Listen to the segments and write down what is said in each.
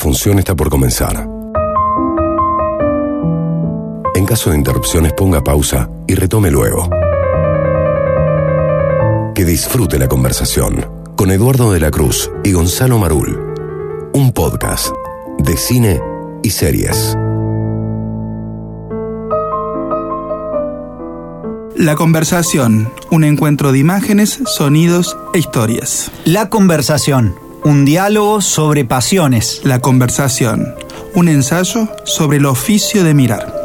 función está por comenzar. En caso de interrupciones ponga pausa y retome luego. Que disfrute la conversación con Eduardo de la Cruz y Gonzalo Marul. Un podcast de cine y series. La conversación, un encuentro de imágenes, sonidos e historias. La conversación, un diálogo sobre pasiones. La conversación, un ensayo sobre el oficio de mirar.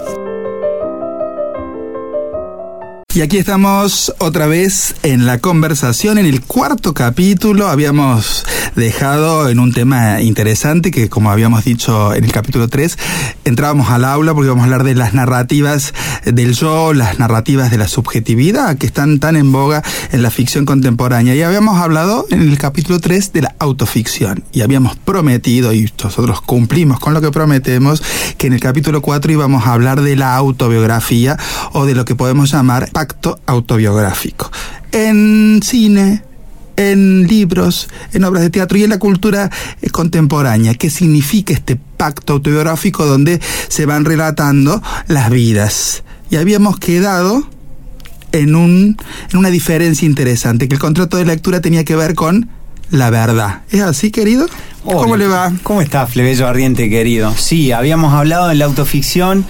Y aquí estamos otra vez en la conversación, en el cuarto capítulo. Habíamos dejado en un tema interesante que, como habíamos dicho en el capítulo 3, entrábamos al aula porque íbamos a hablar de las narrativas del yo, las narrativas de la subjetividad que están tan en boga en la ficción contemporánea. Y habíamos hablado en el capítulo 3 de la autoficción. Y habíamos prometido, y nosotros cumplimos con lo que prometemos, que en el capítulo 4 íbamos a hablar de la autobiografía o de lo que podemos llamar pacto autobiográfico. En cine, en libros, en obras de teatro y en la cultura eh, contemporánea. ¿Qué significa este pacto autobiográfico donde se van relatando las vidas? Y habíamos quedado en, un, en una diferencia interesante, que el contrato de lectura tenía que ver con la verdad. ¿Es así, querido? ¿Cómo le va? ¿Cómo está, Flevello Ardiente, querido? Sí, habíamos hablado en la autoficción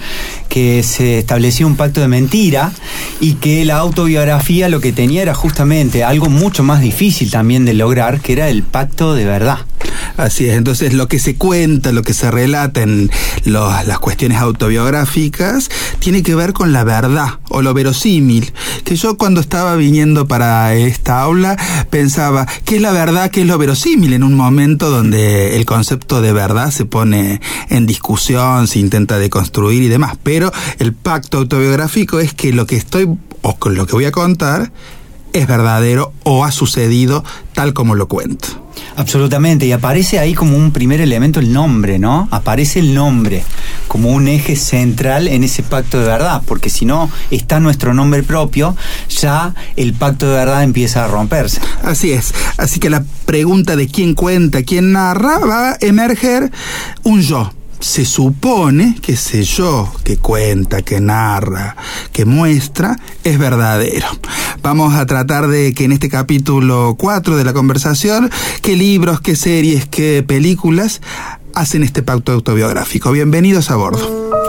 que se establecía un pacto de mentira y que la autobiografía lo que tenía era justamente algo mucho más difícil también de lograr, que era el pacto de verdad. Así es, entonces lo que se cuenta, lo que se relata en las cuestiones autobiográficas, tiene que ver con la verdad o lo verosímil. Que yo cuando estaba viniendo para esta aula pensaba, ¿qué es la verdad? ¿Qué es lo verosímil? En un momento donde el concepto de verdad se pone en discusión, se intenta deconstruir y demás. Pero el pacto autobiográfico es que lo que estoy, o con lo que voy a contar, es verdadero o ha sucedido tal como lo cuento. Absolutamente, y aparece ahí como un primer elemento el nombre, ¿no? Aparece el nombre como un eje central en ese pacto de verdad, porque si no está nuestro nombre propio, ya el pacto de verdad empieza a romperse. Así es, así que la pregunta de quién cuenta, quién narra, va a emerger un yo se supone que ese yo que cuenta, que narra, que muestra, es verdadero. Vamos a tratar de que en este capítulo 4 de la conversación, qué libros, qué series, qué películas hacen este pacto autobiográfico. Bienvenidos a bordo.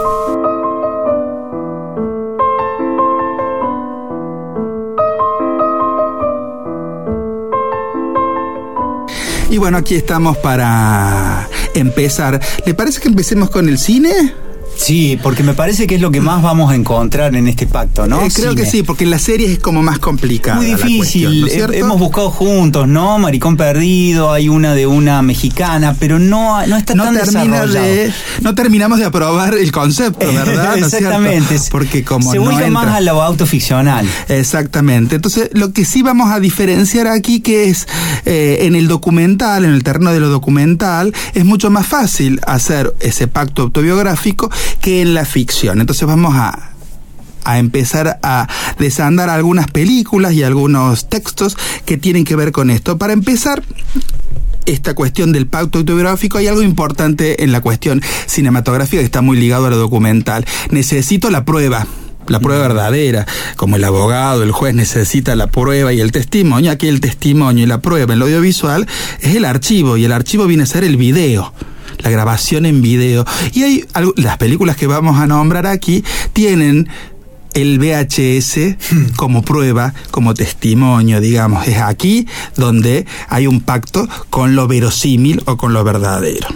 Y bueno, aquí estamos para empezar. ¿Le parece que empecemos con el cine? Sí, porque me parece que es lo que más vamos a encontrar en este pacto, ¿no? Eh, creo que sí, porque en las series es como más complicado. Muy difícil. Hemos buscado juntos, ¿no? Maricón Perdido, hay una de una mexicana, pero no, no está tan termina De, no terminamos de aprobar el concepto, ¿verdad? Exactamente. porque como Se vuelve más a lo autoficcional. Exactamente. Entonces, lo que sí vamos a diferenciar aquí que es eh, en el documental, en el terreno de lo documental, es mucho más fácil hacer ese pacto autobiográfico que en la ficción. Entonces vamos a, a empezar a desandar algunas películas y algunos textos que tienen que ver con esto. Para empezar, esta cuestión del pacto autobiográfico, hay algo importante en la cuestión cinematográfica que está muy ligado a lo documental. Necesito la prueba. La prueba verdadera, como el abogado, el juez necesita la prueba y el testimonio, aquí el testimonio y la prueba en lo audiovisual es el archivo y el archivo viene a ser el video la grabación en video. Y hay las películas que vamos a nombrar aquí tienen el VHS como prueba, como testimonio, digamos. Es aquí donde hay un pacto con lo verosímil o con lo verdadero.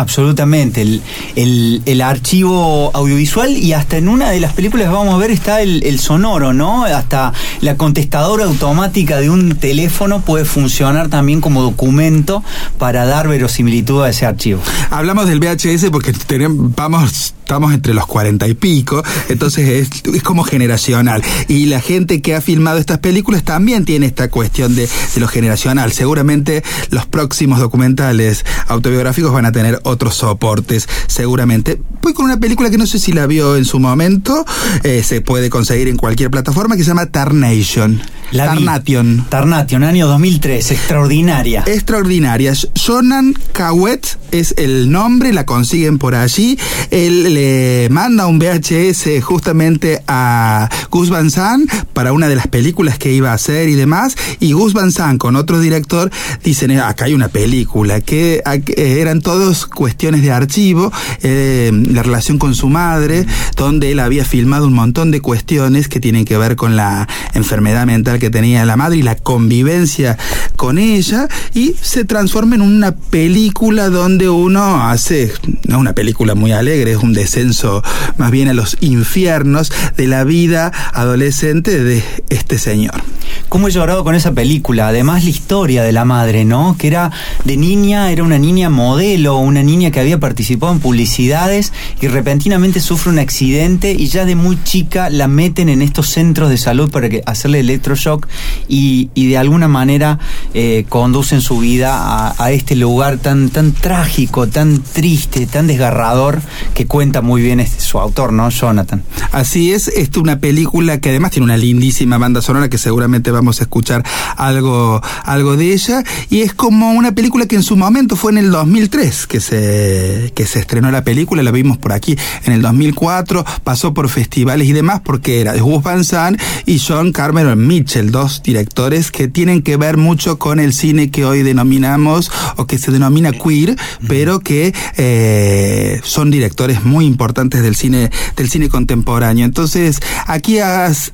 Absolutamente, el, el, archivo audiovisual y hasta en una de las películas vamos a ver está el, sonoro, ¿no? Hasta la contestadora automática de un teléfono puede funcionar también como documento para dar verosimilitud a ese archivo. Hablamos del VHS porque vamos estamos entre los cuarenta y pico, entonces es, como generacional. Y la gente que ha filmado estas películas también tiene esta cuestión de, de, lo generacional. Seguramente los próximos documentales autobiográficos van a tener otros soportes, seguramente. Voy con una película que no sé si la vio en su momento, eh, se puede conseguir en cualquier plataforma, que se llama Tarnation. La vi. Tarnation. Tarnation, año 2003, extraordinaria. Extraordinaria. Jonan Cawet es el nombre, la consiguen por allí. Él le manda un VHS justamente a Gus Van Sant para una de las películas que iba a hacer y demás. Y Gus Van Sant con otro director dicen, "Eh, acá hay una película, que eh, eran todos cuestiones de archivo, eh, la relación con su madre, donde él había filmado un montón de cuestiones que tienen que ver con la enfermedad mental que tenía la madre y la convivencia con ella y se transforma en una película donde uno hace, no una película muy alegre, es un descenso más bien a los infiernos de la vida adolescente de este señor. ¿Cómo he llorado con esa película? Además, la historia de la madre, ¿no? Que era de niña, era una niña modelo, una niña que había participado en publicidades y repentinamente sufre un accidente y ya de muy chica la meten en estos centros de salud para que, hacerle electroshock y, y de alguna manera eh, conducen su vida a, este lugar tan, tan trágico, tan triste, tan desgarrador que cuenta muy bien este, su autor, ¿no? Jonathan. Así es, es una película que además tiene una lindísima banda sonora que seguramente vamos a escuchar algo, algo de ella. Y es como una película que en su momento fue en el 2003 que se, que se estrenó la película, la vimos por aquí en el 2004, pasó por festivales y demás porque era de Gus Van Sant y John Carmen Mitchell, dos directores que tienen que ver mucho con el cine que hoy denominamos o que se denomina queer, pero que eh, son directores muy importantes del cine, del cine contemporáneo. Entonces, aquí has-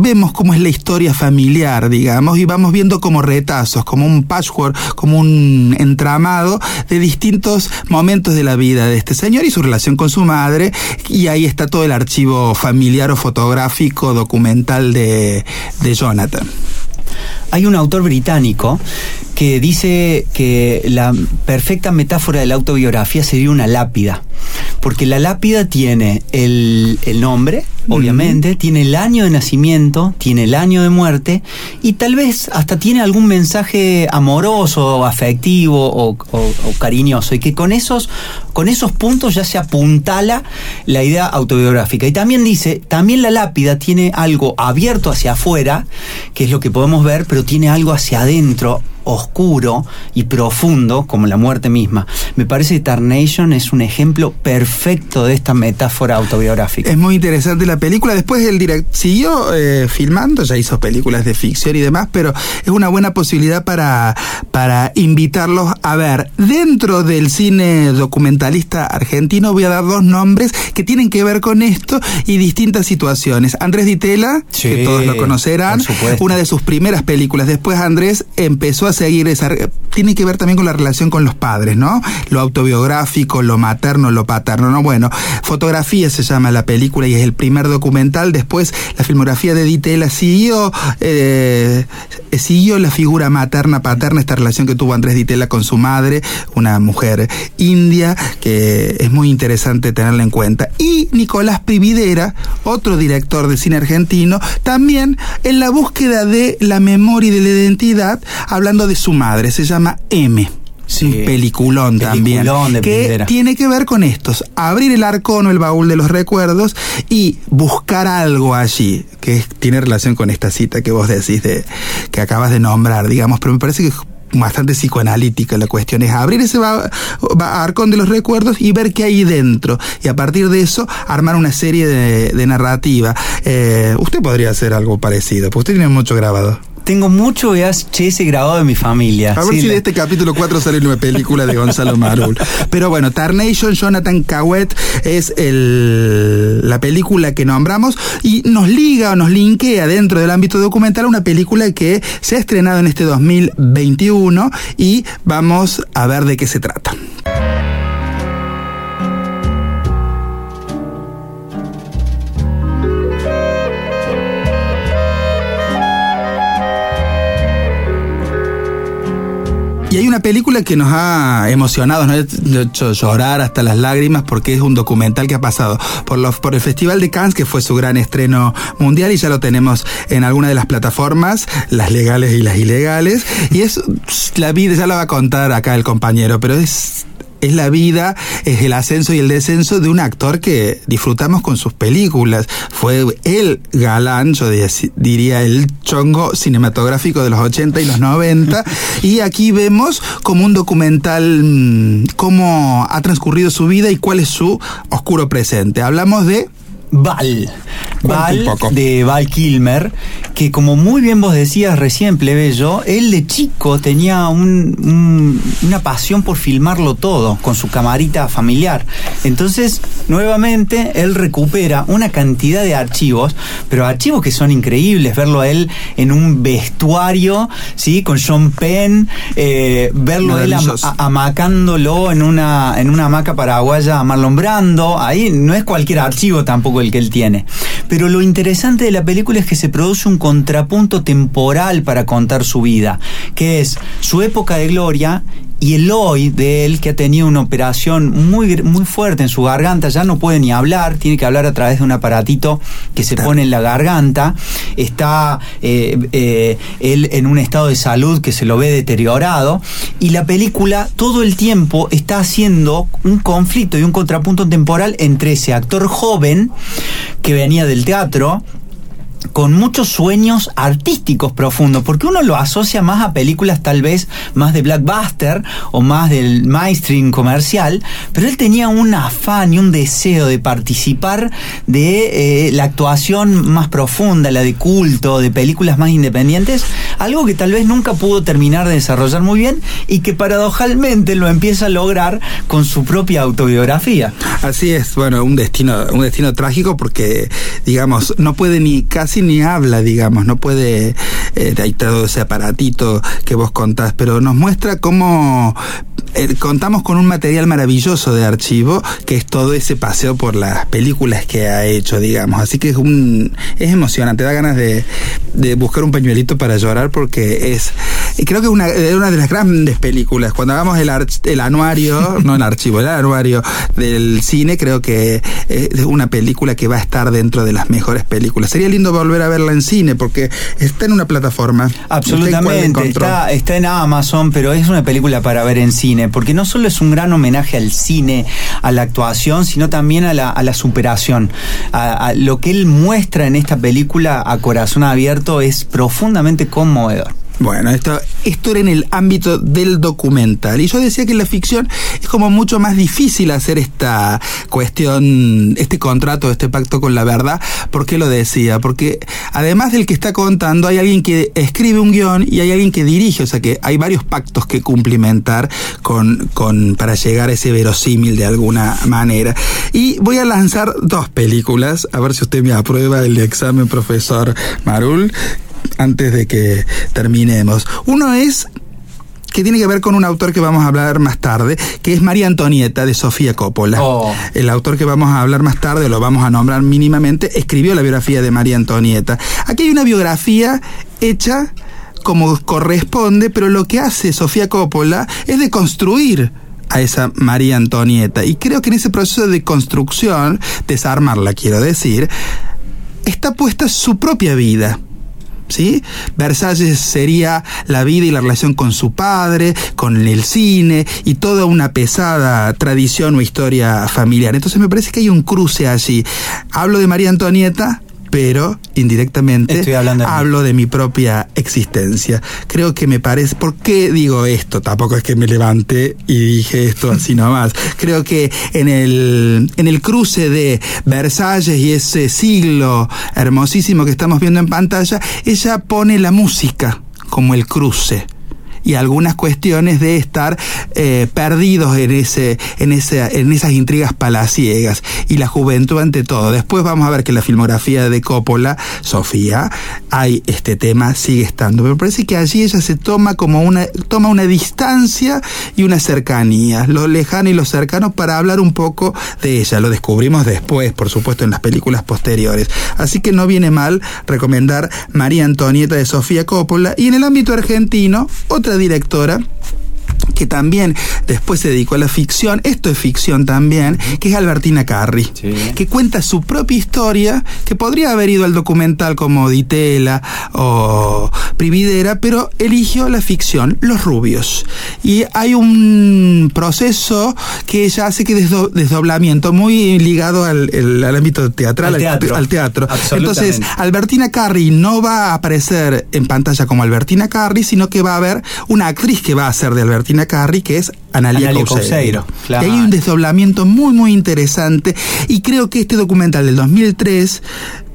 vemos cómo es la historia familiar, digamos, y vamos viendo como retazos, como un patchwork, como un entramado de distintos momentos de la vida de este señor y su relación con su madre, y ahí está todo el archivo familiar o fotográfico, documental de, de Jonathan. Hay un autor británico que dice que la perfecta metáfora de la autobiografía sería una lápida. Porque la lápida tiene el, el nombre, obviamente, tiene el año de nacimiento, tiene el año de muerte y tal vez hasta tiene algún mensaje amoroso, afectivo o, cariñoso. Y que con esos, con esos puntos ya se apuntala la idea autobiográfica. Y también dice, también la lápida tiene algo abierto hacia afuera, que es lo que podemos ver, pero tiene algo hacia adentro oscuro y profundo como la muerte misma. Me parece que Tarnation es un ejemplo perfecto de esta metáfora autobiográfica. Es muy interesante la película. Después el siguió eh, filmando, ya hizo películas de ficción y demás, pero es una buena posibilidad para, para invitarlos a ver. Dentro del cine documentalista argentino voy a dar dos nombres que tienen que ver con esto y distintas situaciones. Andrés Ditela, Sí, que todos lo conocerán, una de sus primeras películas. Después Andrés empezó a seguir esa... Tiene que ver también con la relación con los padres, ¿no? Lo autobiográfico, lo materno, lo paterno, ¿no? Bueno, Fotografía se llama la película y es el primer documental. Después la filmografía de Ditela siguió, eh, siguió la figura materna, paterna, esta relación que tuvo Andrés Ditela con su madre, una mujer india, que es muy interesante tenerla en cuenta. Y Nicolás Prividera, otro director de cine argentino, también en la búsqueda de la memoria y de la identidad, hablando de su madre, se llama M. Sí. Un peliculón, también. Peliculón de que Prividera. tiene que ver con estos. Abrir el arcón o el baúl de los recuerdos y buscar algo allí que es- tiene relación con esta cita que vos decís de que acabas de nombrar, digamos, pero me parece que es bastante psicoanalítica la cuestión es abrir ese arcón de los recuerdos y ver qué hay dentro y a partir de eso armar una serie de, de narrativa Eh, usted podría hacer algo parecido porque usted tiene mucho grabado Tengo mucho VHS grabado de mi familia. a ver Sí, si la- de este capítulo 4 sale una película de Gonzalo Marul. Pero bueno, Tarnation, Jonathan Cawet es el, la película que nombramos y nos liga o nos linkea dentro del ámbito documental una película que se ha estrenado en este 2021 y vamos a ver de qué se trata. Y hay una película que nos ha emocionado, nos ha hecho llorar hasta las lágrimas porque es un documental que ha pasado por, los, por el Festival de Cannes, que fue su gran estreno mundial y ya lo tenemos en alguna de las plataformas, las legales y las ilegales. Y es la vida, ya la va a contar acá el compañero, pero es es la vida, es el ascenso y el descenso de un actor que disfrutamos con sus películas. Fue el galán, yo diría el chongo cinematográfico de los 80 y los 90. y aquí vemos como un documental mm, cómo ha transcurrido su vida y cuál es su oscuro presente. Hablamos de Val. Val de Val Kilmer, que como muy bien vos decías recién, plebeyo, él de chico tenía una pasión por filmarlo todo con su camarita familiar. Entonces, nuevamente, él recupera una cantidad de archivos, pero archivos que son increíbles, verlo a él en un vestuario, ¿sí? Con John Penn, eh, verlo él amacándolo en una, en una hamaca paraguaya a Marlon Brando, ahí no es cualquier archivo tampoco el que él tiene. Pero lo interesante de la película es que se produce un contrapunto temporal para contar su vida, que es su época de gloria y el hoy de él que ha tenido una operación muy, muy fuerte en su garganta, ya no puede ni hablar, tiene que hablar a través de un aparatito que se pone en la garganta, está eh, eh, él en un estado de salud que se lo ve deteriorado y la película todo el tiempo está haciendo un conflicto y un contrapunto temporal entre ese actor joven que venía del teatro, con muchos sueños artísticos profundos, porque uno lo asocia más a películas tal vez más de blackbuster o más del mainstream comercial, pero él tenía un afán y un deseo de participar de eh, la actuación más profunda, la de culto, de películas más independientes, algo que tal vez nunca pudo terminar de desarrollar muy bien y que paradojalmente lo empieza a lograr con su propia autobiografía. Así es, bueno, un destino, un destino trágico porque, digamos, no puede ni casi ni habla, digamos, no puede, eh, todo ese aparatito que vos contás, pero nos muestra cómo eh, contamos con un material maravilloso de archivo, que es todo ese paseo por las películas que ha hecho, digamos. Así que es un es emocionante, da ganas de buscar un pañuelito para llorar porque es creo que es una, una de las grandes películas. Cuando hagamos el, el anuario, no el archivo, el anuario del cine, creo que es una película que va a estar dentro de las mejores películas. Sería lindo volver a verla en cine porque está en una plataforma. Absolutamente, está, está en Amazon, pero es una película para ver en cine, porque no solo es un gran homenaje al cine, a la actuación, sino también a la, a la superación. A, lo que él muestra en esta película a corazón abierto es profundamente conmovedor. Bueno, esto, esto era en el ámbito del documental. Y yo decía que en la ficción es como mucho más difícil hacer esta cuestión, este contrato, este pacto con la verdad. ¿Por qué lo decía? Porque además del que está contando, hay alguien que escribe un guion y hay alguien que dirige. O sea que hay varios pactos que cumplimentar con, con, para llegar a ese verosímil de alguna manera. Y voy a lanzar dos películas, a ver si usted me aprueba el examen, profesor Marul, antes de que terminemos. Uno es que tiene que ver con un autor que vamos a hablar más tarde, que es María Antonieta de Sofía Coppola. Oh. El autor que vamos a hablar más tarde, lo vamos a nombrar mínimamente, escribió la biografía de María Antonieta. Aquí hay una biografía hecha como corresponde, pero lo que hace Sofía Coppola es de construir a esa María Antonieta. Y creo que en ese proceso de construcción, desarmarla quiero decir, está puesta su propia vida. ¿Sí? Versalles sería la vida y la relación con su padre, con el cine y toda una pesada tradición o historia familiar. Entonces me parece que hay un cruce allí. Hablo de María Antonieta, pero indirectamente hablo de mi propia existencia. Creo que me parece, ¿por qué digo esto? Tampoco es que me levante y dije esto así nomás. Creo que en el, en el cruce de Versalles y ese siglo hermosísimo que estamos viendo en pantalla, ella pone la música como el cruce y algunas cuestiones de estar eh, perdidos en, ese, en, ese, en esas intrigas palaciegas y la juventud ante todo. Después vamos a ver que la filmografía de Coppola, Sofía, hay este tema, sigue estando. Pero parece que allí ella se toma como una, toma una distancia y una cercanía, lo lejano y lo cercano para hablar un poco de ella. Lo descubrimos después, por supuesto, en las películas posteriores. Así que no viene mal recomendar María Antonieta de Sofía Coppola y en el ámbito argentino, otra directora que también después se dedicó a la ficción, esto es ficción también, que es Albertina Carri, Sí. que cuenta su propia historia, que podría haber ido al documental como Ditela o Prividera, pero eligió la ficción, Los Rubios. Y hay un proceso que ella hace que desdo- desdoblamiento, muy ligado al, el- al ámbito teatral, Al teatro. al teatro. Entonces, Albertina Carri no va a aparecer en pantalla como Albertina Carri, sino que va a haber una actriz que va a ser de Albertina Carri, que es Analia, Analia Couseiro. Couseiro, claro. Y hay un desdoblamiento muy, muy interesante. Y creo que este documental del 2003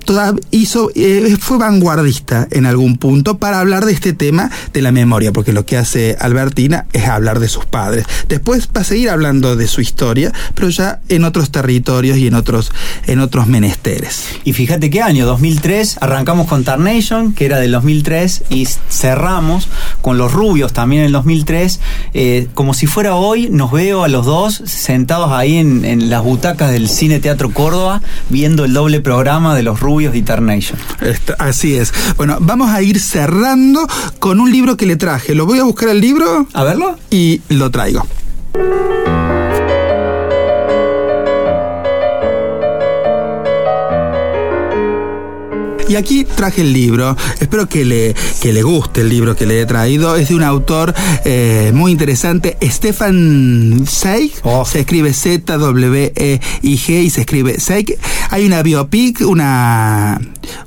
toda- hizo, eh, fue vanguardista en algún punto para hablar de este tema de la memoria, porque lo que hace Albertina es hablar de sus padres. Después va a seguir hablando de su historia, pero ya en otros territorios y en otros, en otros menesteres. Y fíjate qué año, 2003, arrancamos con Tarnation, que era del 2003, y cerramos con Los Rubios, también en el 2003. Eh, como si fuera hoy, nos veo a los dos sentados ahí en, en las butacas del Cine Teatro Córdoba, viendo el doble programa de Los Rubios y Tarnation. Así es. Bueno, vamos a ir cerrando con un libro que le traje. Lo voy a buscar el libro ¿A verlo? y lo traigo. Y aquí traje el libro. Espero que le, que le guste el libro que le he traído. Es de un autor eh, muy interesante, Stefan Zweig. Oh. Se escribe Z-W-E-I-G y se escribe Zweig. Hay una biopic, una,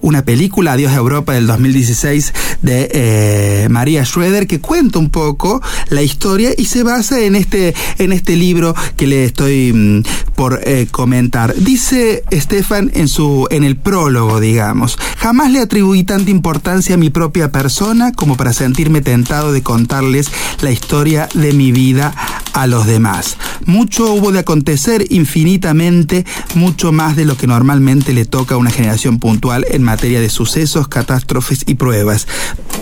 una película, Adiós a Europa, del 2016, de eh, María Schroeder, que cuenta un poco la historia y se basa en este, en este libro que le estoy mm, por eh, comentar. Dice Stefan en, su, en el prólogo, digamos, jamás le atribuí tanta importancia a mi propia persona como para sentirme tentado de contarles la historia de mi vida a los demás. Mucho hubo de acontecer infinitamente, mucho más de lo que normalmente le toca a una generación puntual en materia de sucesos, catástrofes y pruebas.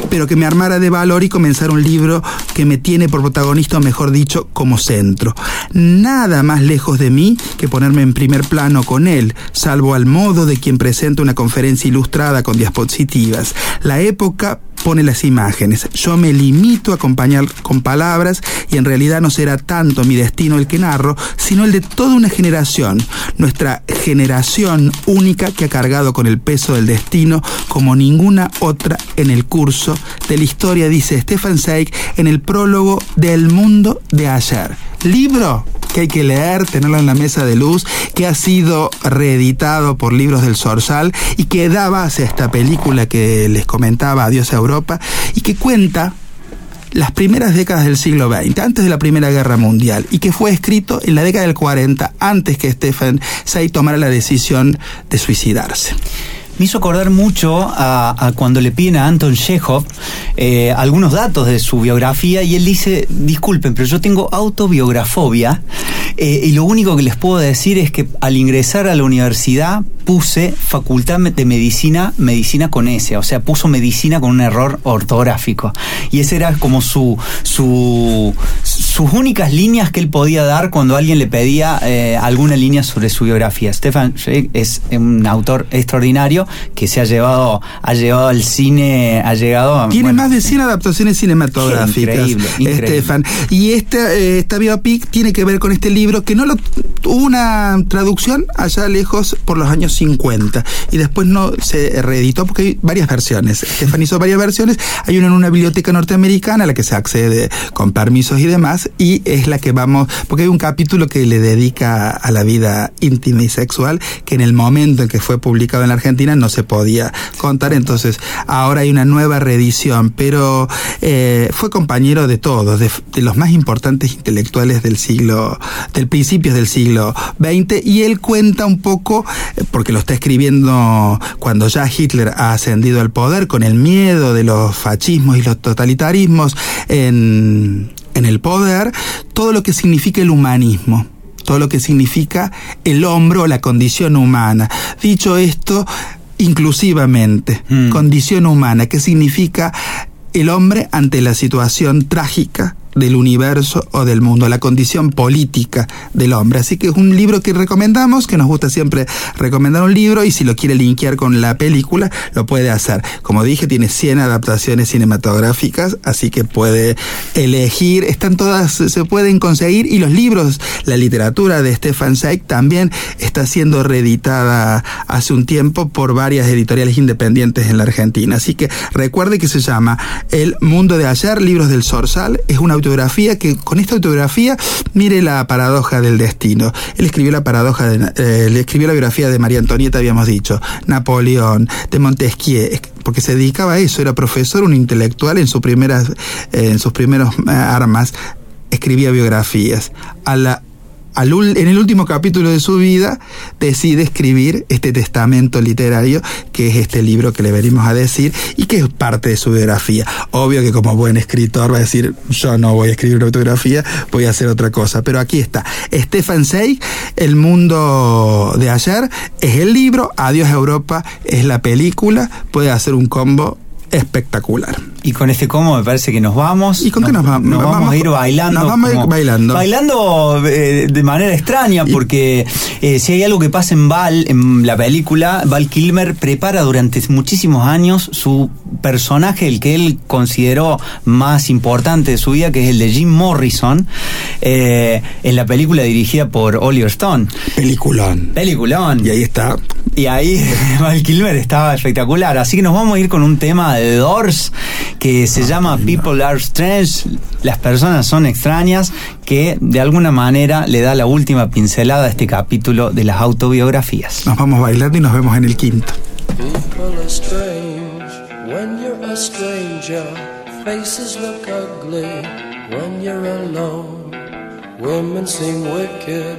Pero que me armara de valor y comenzar un libro que me tiene por protagonista, o mejor dicho, como centro. Nada más lejos de mí que ponerme en primer plano con él, salvo al modo de quien presenta una conferencia ilustrada con diapositivas. La época pone las imágenes. Yo me limito a acompañar con palabras y en realidad no será tanto mi destino el que narro, sino el de toda una generación, nuestra generación única que ha cargado con el peso del destino como ninguna otra en el curso de la historia, dice Stefan Zweig en el prólogo del mundo de ayer. Libro que hay que leer, tenerlo en la mesa de luz, que ha sido reeditado por Libros del Sorsal y que da base a esta película que les comentaba, Adiós a Europa, y que cuenta las primeras décadas del siglo XX, antes de la Primera Guerra Mundial, y que fue escrito en la década del 40, antes que Stephen Say tomara la decisión de suicidarse. Me hizo acordar mucho a, cuando le piden a Anton Chekhov eh, algunos datos de su biografía y él dice, disculpen, pero yo tengo autobiografobia eh, y lo único que les puedo decir es que al ingresar a la universidad puse facultad de medicina, medicina con S, o sea, puso medicina con un error ortográfico. Y ese era como su, su sus únicas líneas que él podía dar cuando alguien le pedía eh, alguna línea sobre su biografía. Stefan Zweig es un autor extraordinario que se ha llevado, ha llevado al cine, ha llegado a, Tiene bueno, más de 100 adaptaciones cinematográficas, Increíble, increíble. Estefan. Y esta, eh, esta biopic tiene que ver con este libro que no lo hubo una traducción allá lejos por los años 50 y después no se reeditó porque hay varias versiones. Estefan hizo varias versiones. Hay una en una biblioteca norteamericana a la que se accede con permisos y demás y es la que vamos, porque hay un capítulo que le dedica a la vida íntima y sexual que en el momento en que fue publicado en la Argentina no se podía contar, entonces ahora hay una nueva reedición, pero eh, fue compañero de todos, de, de, los más importantes intelectuales del siglo, del principios del siglo XX, y él cuenta un poco, eh, porque lo está escribiendo cuando ya Hitler ha ascendido al poder, con el miedo de los fascismos y los totalitarismos en, en el poder, todo lo que significa el humanismo todo lo que significa el hombro o la condición humana. Dicho esto, inclusivamente, mm. condición humana, que significa el hombre ante la situación trágica del universo o del mundo, la condición política del hombre. Así que es un libro que recomendamos, que nos gusta siempre recomendar un libro y si lo quiere linkear con la película, lo puede hacer. Como dije, tiene 100 adaptaciones cinematográficas, así que puede elegir, están todas, se pueden conseguir y los libros, la literatura de Stefan Zweig también está siendo reeditada hace un tiempo por varias editoriales independientes en la Argentina. Así que recuerde que se llama El Mundo de Ayer, Libros del Sorsal, es una que con esta autografía mire la paradoja del destino. Él escribió la paradoja de, eh, le escribió la biografía de María Antonieta, habíamos dicho, Napoleón, de Montesquieu, porque se dedicaba a eso, era profesor, un intelectual en sus primeras, eh, en sus primeros eh, armas, escribía biografías. A la en el último capítulo de su vida, decide escribir este testamento literario, que es este libro que le venimos a decir y que es parte de su biografía. Obvio que como buen escritor va a decir, yo no voy a escribir una autografía, voy a hacer otra cosa. Pero aquí está. Stefan Zweig, El mundo de ayer, es el libro, Adiós Europa es la película, puede hacer un combo espectacular. Y con este combo me parece que nos vamos. ¿Y con qué nos, vamos? Nos vamos, a ir bailando. Nos vamos a ir bailando. Bailando eh, de manera extraña, porque eh, si hay algo que pasa en Val, en la película, Val Kilmer prepara durante muchísimos años su personaje, el que él consideró más importante de su vida, que es el de Jim Morrison, eh, en la película dirigida por Oliver Stone. Peliculón. Peliculón. Y ahí está. Y ahí Val Kilmer estaba espectacular. Así que nos vamos a ir con un tema de Doors que se llama People Are Strange, las personas son extrañas, que de alguna manera le da la última pincelada a este capítulo de las autobiografías. Nos vamos bailando y nos vemos en el quinto. People are strange when you're a stranger. Faces look ugly when you're alone. Women seem wicked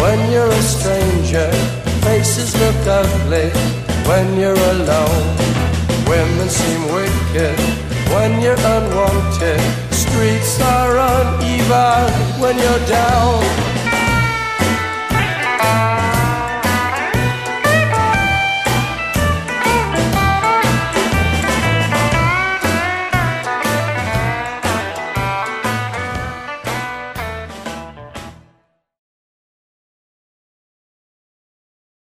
when you're a stranger. Faces look ugly when you're alone. Women seem wicked when you're unwanted. Streets are uneven when you're down.